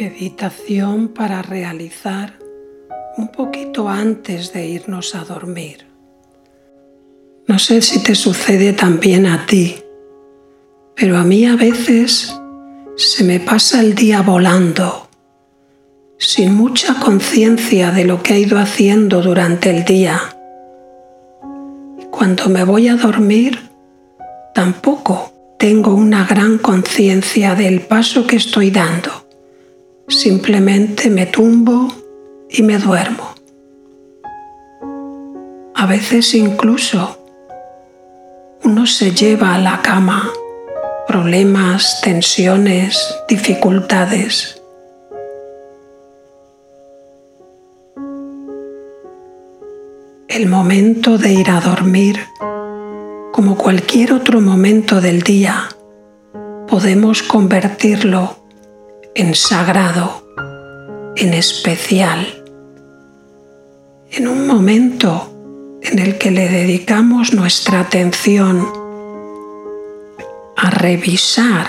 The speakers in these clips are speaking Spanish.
Meditación para realizar un poquito antes de irnos a dormir. No sé si te sucede también a ti, pero a mí a veces se me pasa el día volando, sin mucha conciencia de lo que he ido haciendo durante el día. Y cuando me voy a dormir, tampoco tengo una gran conciencia del paso que estoy dando. Simplemente me tumbo y me duermo. A veces incluso uno se lleva a la cama problemas, tensiones, dificultades. El momento de ir a dormir, como cualquier otro momento del día, podemos convertirlo en sagrado, en especial, en un momento en el que le dedicamos nuestra atención a revisar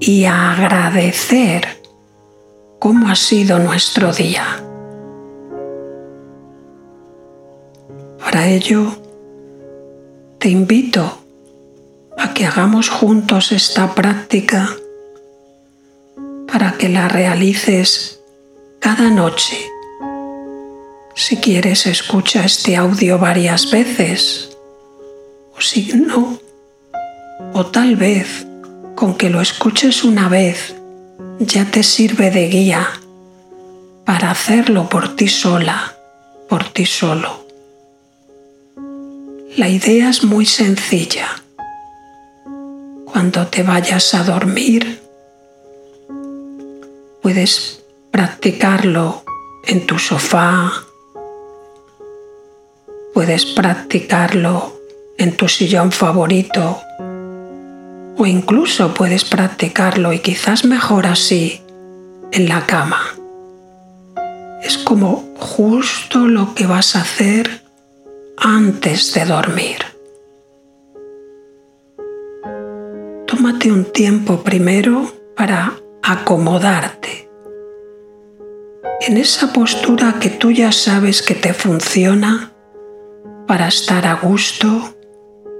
y a agradecer cómo ha sido nuestro día. Para ello, te invito a que hagamos juntos esta práctica para que la realices cada noche. Si quieres, escucha este audio varias veces, o si no, o tal vez con que lo escuches una vez ya te sirve de guía para hacerlo por ti sola, por ti solo. La idea es muy sencilla. Cuando te vayas a dormir, puedes practicarlo en tu sofá, puedes practicarlo en tu sillón favorito o incluso puedes practicarlo y quizás mejor así en la cama. Es como justo lo que vas a hacer antes de dormir. Tómate un tiempo primero para acomodarte. En esa postura que tú ya sabes que te funciona para estar a gusto,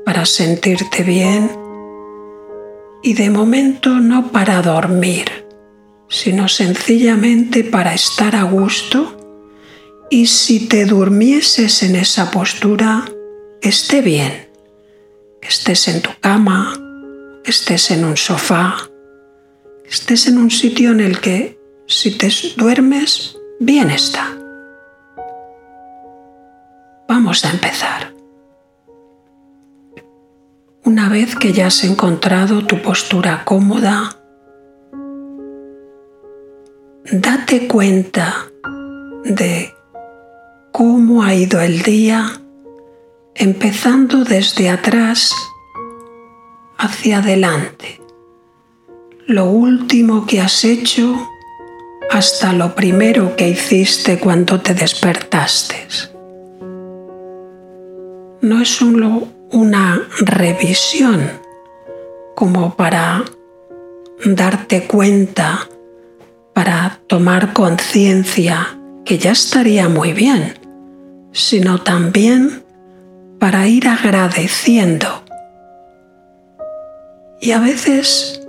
para sentirte bien y de momento no para dormir, sino sencillamente para estar a gusto. Y si te durmieses en esa postura, esté bien, estés en tu cama, estés en un sofá, estés en un sitio en el que si te duermes, bien está. Vamos a empezar. Una vez que ya has encontrado tu postura cómoda, date cuenta de cómo ha ido el día, empezando desde atrás hacia adelante. Lo último que has hecho hasta lo primero que hiciste cuando te despertaste. No es solo una revisión como para darte cuenta, para tomar conciencia que ya estaría muy bien, sino también para ir agradeciendo. Y a veces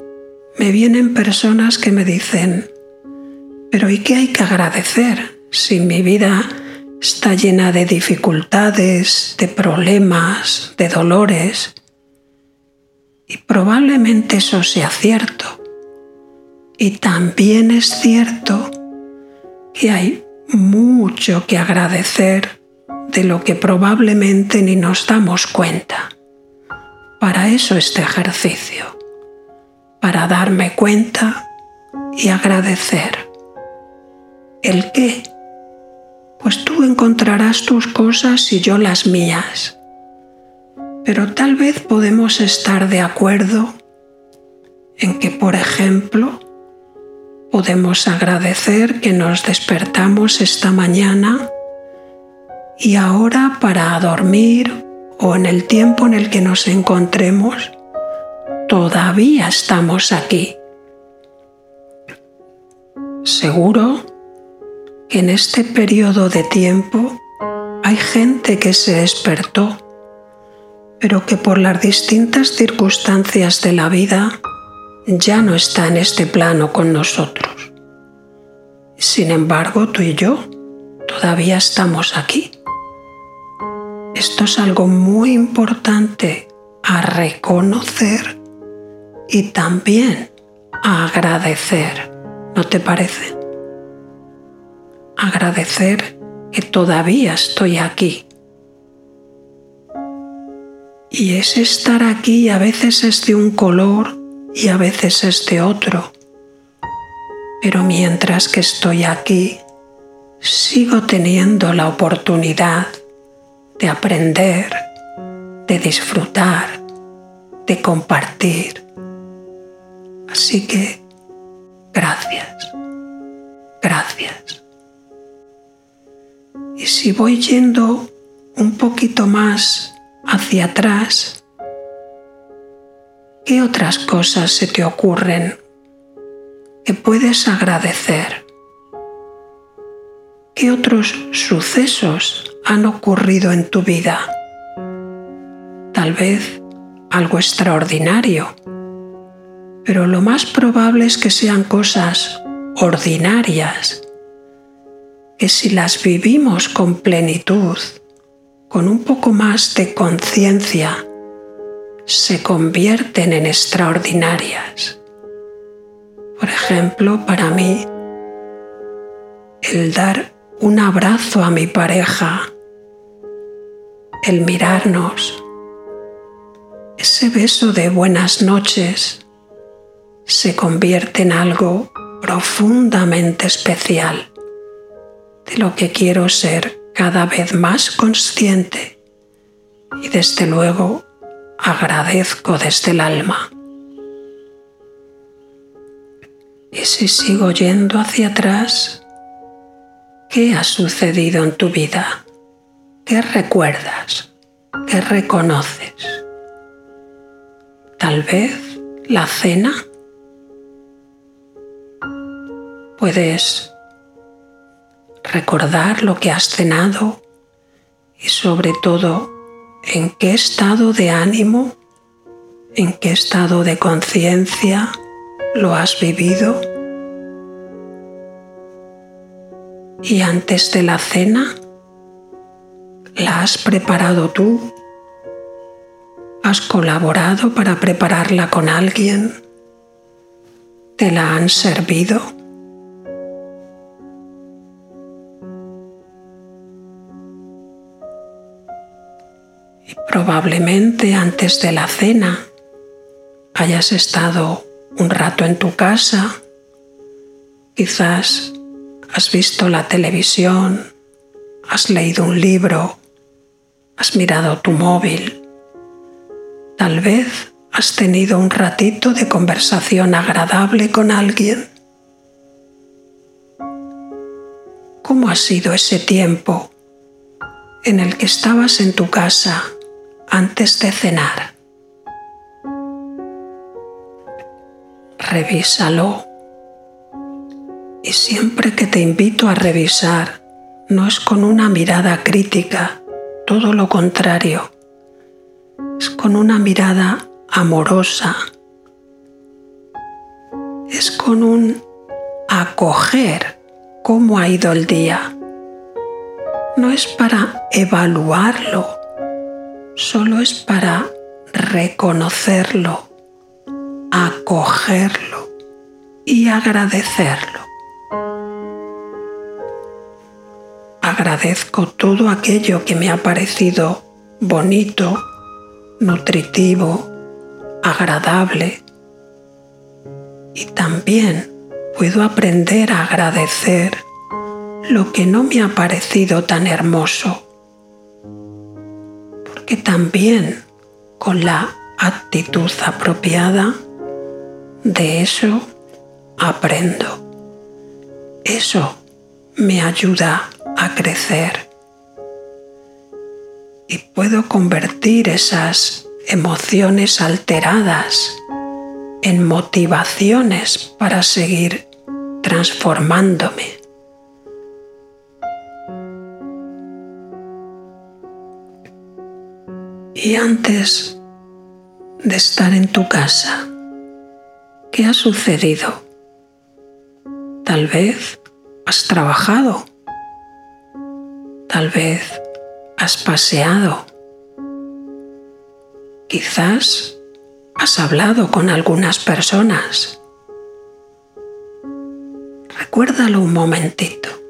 me vienen personas que me dicen, pero ¿y qué hay que agradecer si mi vida está llena de dificultades, de problemas, de dolores. Y probablemente eso sea cierto. Y también es cierto que hay mucho que agradecer de lo que probablemente ni nos damos cuenta. Para eso este ejercicio, para darme cuenta y agradecer. ¿El qué? pues tú encontrarás tus cosas y yo las mías. Pero tal vez podemos estar de acuerdo en que, por ejemplo, podemos agradecer que nos despertamos esta mañana y ahora para dormir o en el tiempo en el que nos encontremos, todavía estamos aquí. Seguro que en este periodo de tiempo hay gente que se despertó, pero que por las distintas circunstancias de la vida ya no está en este plano con nosotros. Sin embargo, tú y yo todavía estamos aquí. Esto es algo muy importante a reconocer y también agradecer, ¿no te parece? Agradecer que todavía estoy aquí. Y ese estar aquí a veces es de un color y a veces es de otro. Pero mientras que estoy aquí, sigo teniendo la oportunidad de aprender, de disfrutar, de compartir. Así que, gracias, gracias. Y si voy yendo un poquito más hacia atrás, ¿qué otras cosas se te ocurren que puedes agradecer? ¿Qué otros sucesos han ocurrido en tu vida? Tal vez algo extraordinario, pero lo más probable es que sean cosas ordinarias, que si las vivimos con plenitud, con un poco más de conciencia, se convierten en extraordinarias. Por ejemplo, para mí, el dar un abrazo a mi pareja, el mirarnos, ese beso de buenas noches se convierte en algo profundamente especial de lo que quiero ser cada vez más consciente y desde luego agradezco desde el alma. Y si sigo yendo hacia atrás, ¿qué ha sucedido en tu vida? ¿Qué recuerdas? ¿Qué reconoces? Tal vez la cena. Puedes recordar lo que has cenado y sobre todo en qué estado de ánimo, en qué estado de conciencia lo has vivido. Y antes de la cena, ¿la has preparado tú? ¿Has colaborado para prepararla con alguien? ¿Te la han servido? Probablemente antes de la cena hayas estado un rato en tu casa, quizás has visto la televisión, has leído un libro, has mirado tu móvil. Tal vez has tenido un ratito de conversación agradable con alguien. ¿Cómo ha sido ese tiempo en el que estabas en tu casa antes de cenar? Revísalo. Y siempre que te invito a revisar, no es con una mirada crítica, todo lo contrario es con una mirada amorosa, es con un acoger cómo ha ido el día. No es para evaluarlo, solo es para reconocerlo, acogerlo y agradecerlo. Agradezco todo aquello que me ha parecido bonito, nutritivo, agradable. Y también puedo aprender a agradecer lo que no me ha parecido tan hermoso. Porque también con la actitud apropiada, de eso aprendo. Eso me ayuda a crecer y puedo convertir esas emociones alteradas en motivaciones para seguir transformándome. Y antes de estar en tu casa, ¿qué ha sucedido? Tal vez has trabajado, tal vez has paseado, quizás has hablado con algunas personas. Recuérdalo un momentito.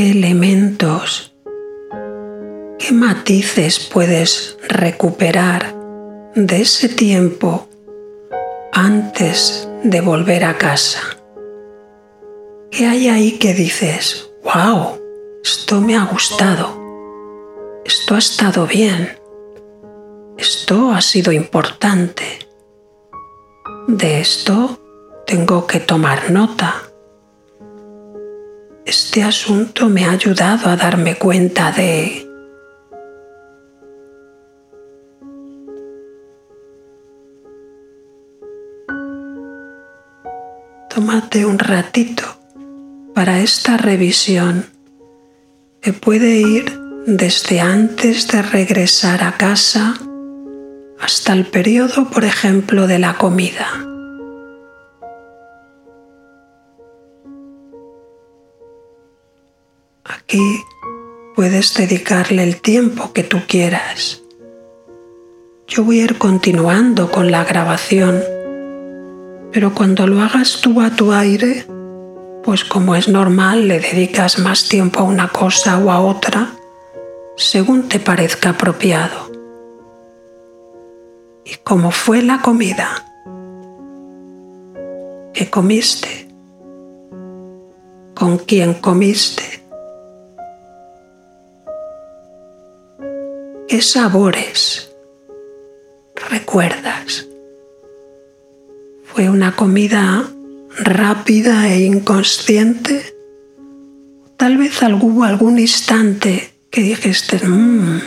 ¿Qué elementos, qué matices puedes recuperar de ese tiempo antes de volver a casa? ¿Qué hay ahí que dices, wow, esto me ha gustado, esto ha estado bien, esto ha sido importante, de esto tengo que tomar nota? Este asunto me ha ayudado a darme cuenta de Tómate un ratito para esta revisión que puede ir desde antes de regresar a casa hasta el periodo, por ejemplo, de la comida. Aquí puedes dedicarle el tiempo que tú quieras. Yo voy a ir continuando con la grabación, pero cuando lo hagas tú a tu aire, pues como es normal, le dedicas más tiempo a una cosa o a otra, según te parezca apropiado. ¿Y cómo fue la comida? ¿Qué comiste? ¿Con quién comiste? ¿Qué sabores recuerdas? ¿Fue una comida rápida e inconsciente? Tal vez hubo algún instante que dijiste, mmm,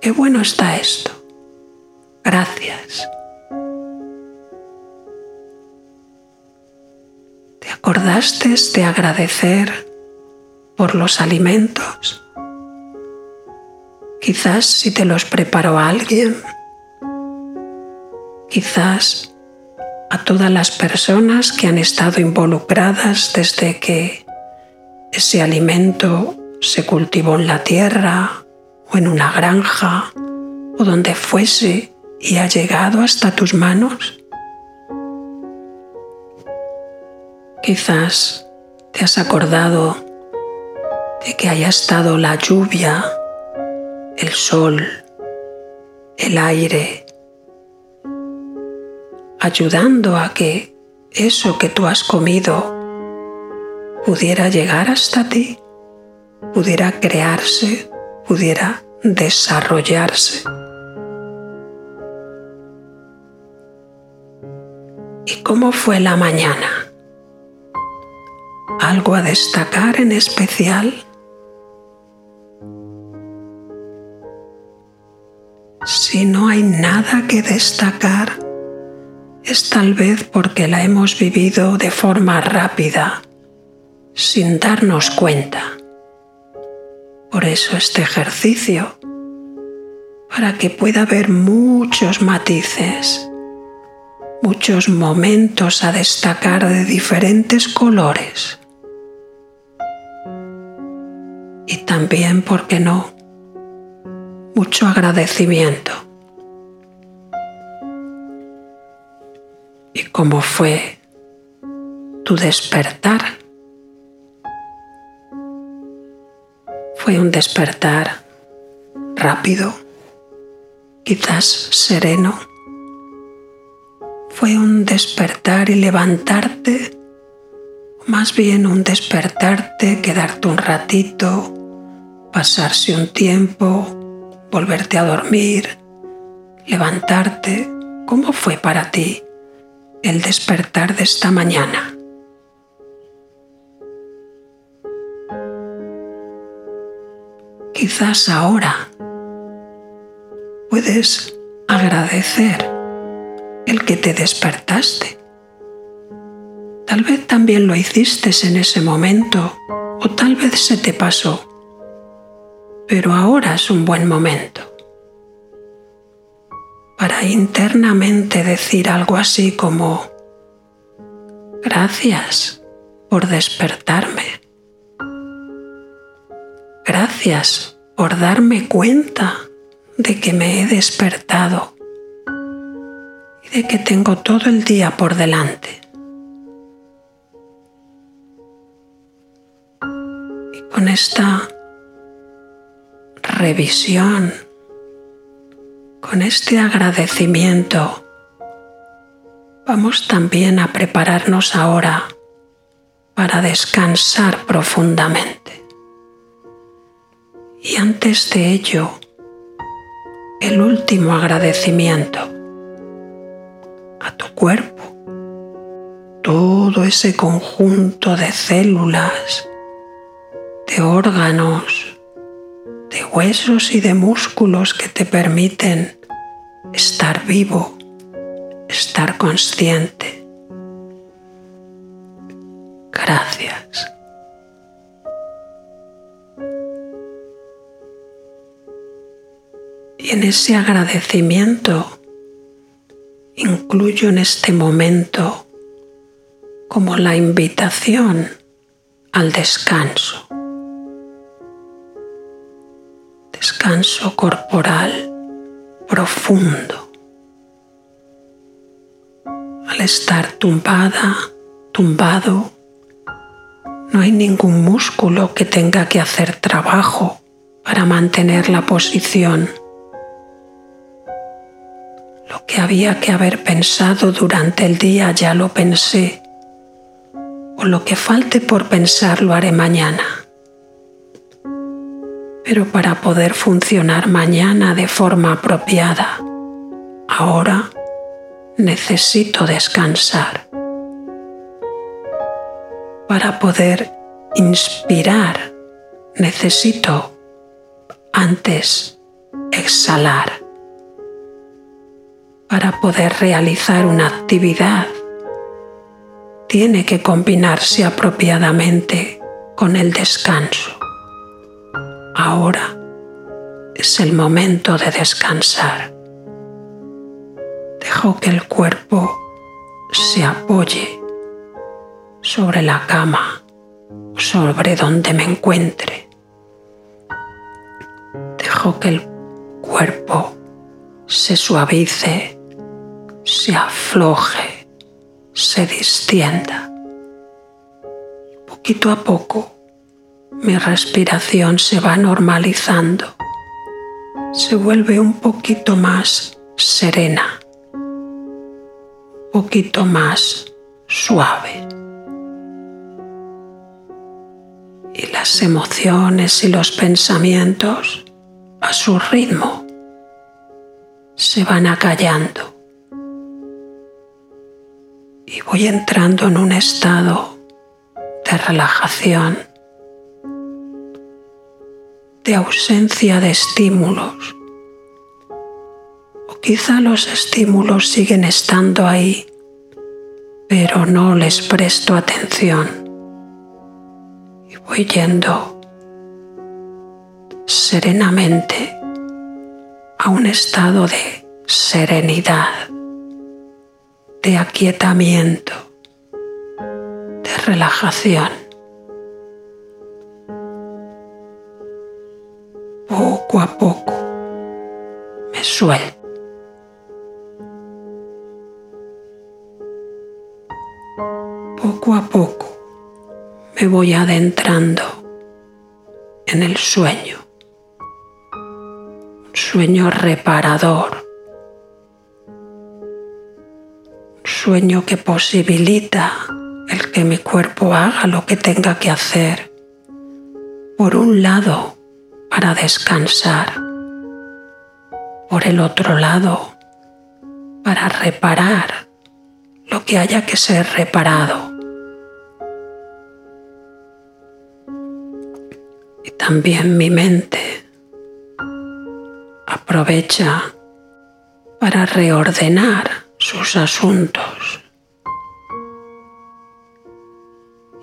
qué bueno está esto. Gracias. ¿Te acordaste de agradecer por los alimentos? Quizás si te los preparó alguien. Quizás a todas las personas que han estado involucradas desde que ese alimento se cultivó en la tierra o en una granja o donde fuese y ha llegado hasta tus manos. Quizás te has acordado de que haya estado la lluvia el sol, el aire, ayudando a que eso que tú has comido pudiera llegar hasta ti, pudiera crearse, pudiera desarrollarse. ¿Y cómo fue la mañana? ¿Algo a destacar en especial? Nada que destacar, es tal vez porque la hemos vivido de forma rápida, sin darnos cuenta. Por eso este ejercicio, para que pueda haber muchos matices, muchos momentos a destacar de diferentes colores. Y también, ¿por qué no? mucho agradecimiento. Cómo fue tu despertar? Fue un despertar rápido, quizás sereno. Fue un despertar y levantarte, más bien un despertarte, quedarte un ratito, pasarse un tiempo, volverte a dormir, levantarte. ¿Cómo fue para ti el despertar de esta mañana. Quizás ahora puedes agradecer el que te despertaste. Tal vez también lo hiciste en ese momento o tal vez se te pasó, pero ahora es un buen momento para internamente decir algo así como, gracias por despertarme. Gracias por darme cuenta de que me he despertado y de que tengo todo el día por delante. Y con esta revisión, con este agradecimiento, vamos también a prepararnos ahora para descansar profundamente. Y antes de ello, el último agradecimiento a tu cuerpo, todo ese conjunto de células, de órganos, de huesos y de músculos que te permiten estar vivo, estar consciente. Gracias. Y en ese agradecimiento incluyo en este momento como la invitación al descanso. Descanso corporal profundo. Al estar tumbada, tumbado, no hay ningún músculo que tenga que hacer trabajo para mantener la posición que había que haber pensado durante el día ya lo pensé, o lo que falte por pensar lo haré mañana. Pero para poder funcionar mañana de forma apropiada, ahora necesito descansar. Para poder inspirar, necesito antes exhalar para poder realizar una actividad tiene que combinarse apropiadamente con el descanso. Ahora es el momento de descansar. Dejo que el cuerpo se apoye sobre la cama sobre donde me encuentre. Dejo que el cuerpo se suavice se afloje, se distienda. Poquito a poco mi respiración se va normalizando, se vuelve un poquito más serena, un poquito más suave. Y las emociones y los pensamientos a su ritmo se van acallando. Y voy entrando en un estado de relajación, de ausencia de estímulos. O quizá los estímulos siguen estando ahí, pero no les presto atención. Y voy yendo serenamente a un estado de serenidad de aquietamiento, de relajación. Poco a poco me voy adentrando en el sueño, un sueño reparador sueño que posibilita el que mi cuerpo haga lo que tenga que hacer. Por un lado, para descansar. Por el otro lado, para reparar lo que haya que ser reparado. Y también mi mente aprovecha para reordenar sus asuntos.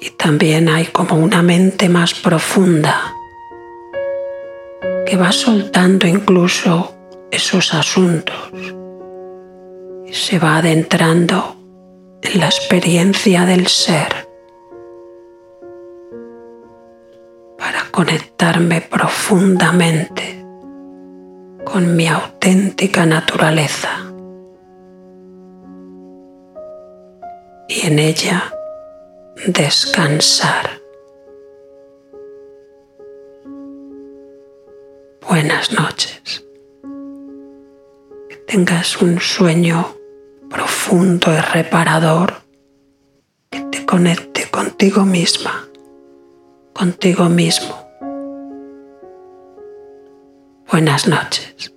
Y también hay como una mente más profunda que va soltando incluso esos asuntos y se va adentrando en la experiencia del ser para conectarme profundamente con mi auténtica naturaleza y en ella descansar. Buenas noches. Tengas un sueño profundo y reparador que te conecte contigo misma, contigo mismo. Buenas noches.